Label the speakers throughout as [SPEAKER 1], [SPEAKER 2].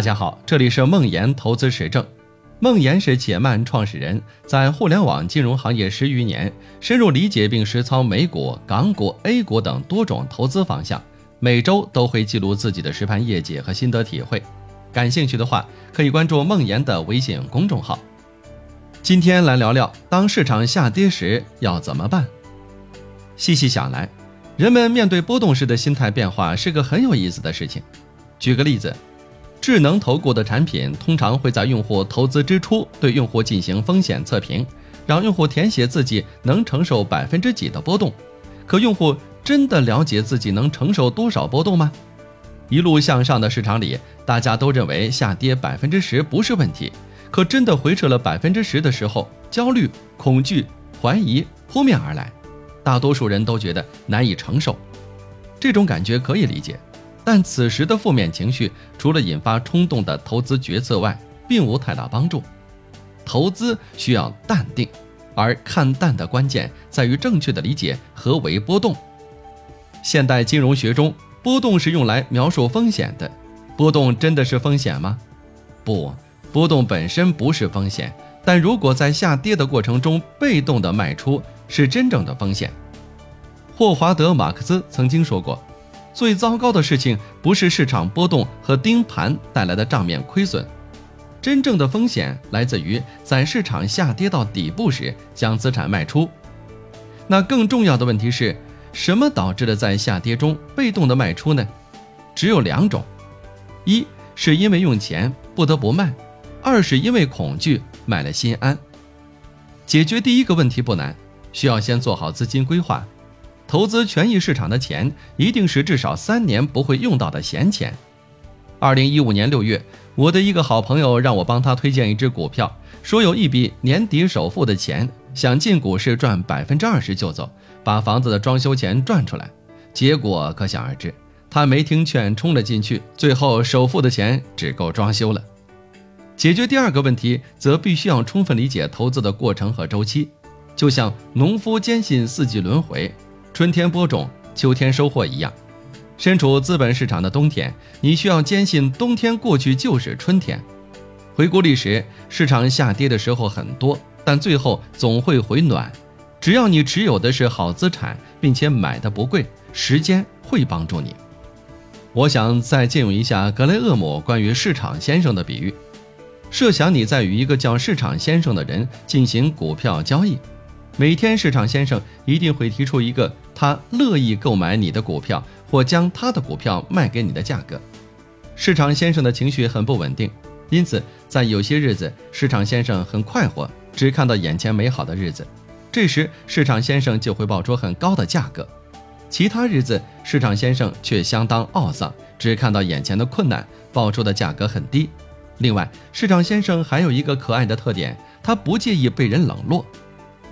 [SPEAKER 1] 大家好，这里是梦岩投资实证。梦岩是且慢创始人，在互联网金融行业十余年，深入理解并实操美股、港股、A 股等多种投资方向，每周都会记录自己的实盘业绩和心得体会。感兴趣的话，可以关注梦岩的微信公众号。今天来聊聊，当市场下跌时要怎么办？细细想来，人们面对波动时的心态变化是个很有意思的事情。举个例子。智能投顾的产品通常会在用户投资之初对用户进行风险测评，让用户填写自己能承受百分之几的波动。可用户真的了解自己能承受多少波动吗？一路向上的市场里，大家都认为下跌百分之十不是问题。可真的回撤了百分之十的时候，焦虑、恐惧、怀疑扑面而来，大多数人都觉得难以承受。这种感觉可以理解。但此时的负面情绪，除了引发冲动的投资决策外，并无太大帮助。投资需要淡定，而看淡的关键在于正确的理解何为波动。现代金融学中，波动是用来描述风险的。波动真的是风险吗？不，波动本身不是风险。但如果在下跌的过程中被动的卖出，是真正的风险。霍华德·马克思曾经说过。最糟糕的事情不是市场波动和盯盘带来的账面亏损，真正的风险来自于在市场下跌到底部时将资产卖出。那更重要的问题是什么导致了在下跌中被动的卖出呢？只有两种：一是因为用钱不得不卖，二是因为恐惧卖了心安。解决第一个问题不难，需要先做好资金规划。投资权益市场的钱一定是至少三年不会用到的闲钱。二零一五年六月，我的一个好朋友让我帮他推荐一只股票，说有一笔年底首付的钱，想进股市赚百分之二十就走，把房子的装修钱赚出来。结果可想而知，他没听劝冲了进去，最后首付的钱只够装修了。解决第二个问题，则必须要充分理解投资的过程和周期，就像农夫坚信四季轮回。春天播种，秋天收获一样，身处资本市场的冬天，你需要坚信冬天过去就是春天。回顾历史，市场下跌的时候很多，但最后总会回暖。只要你持有的是好资产，并且买的不贵，时间会帮助你。我想再借用一下格雷厄姆关于市场先生的比喻：设想你在与一个叫市场先生的人进行股票交易。每天，市场先生一定会提出一个他乐意购买你的股票或将他的股票卖给你的价格。市场先生的情绪很不稳定，因此在有些日子，市场先生很快活，只看到眼前美好的日子，这时市场先生就会报出很高的价格；其他日子，市场先生却相当懊丧，只看到眼前的困难，报出的价格很低。另外，市场先生还有一个可爱的特点，他不介意被人冷落。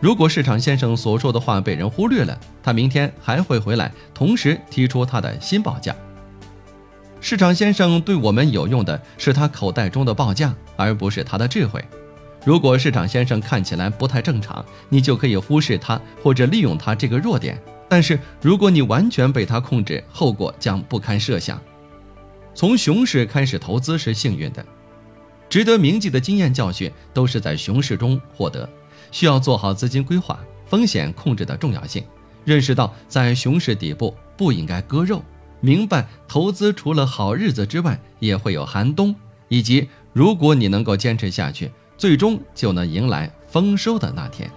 [SPEAKER 1] 如果市场先生所说的话被人忽略了，他明天还会回来，同时提出他的新报价。市场先生对我们有用的是他口袋中的报价，而不是他的智慧。如果市场先生看起来不太正常，你就可以忽视他或者利用他这个弱点。但是如果你完全被他控制，后果将不堪设想。从熊市开始投资是幸运的，值得铭记的经验教训都是在熊市中获得。需要做好资金规划、风险控制的重要性，认识到在熊市底部不应该割肉，明白投资除了好日子之外也会有寒冬，以及如果你能够坚持下去，最终就能迎来丰收的那天。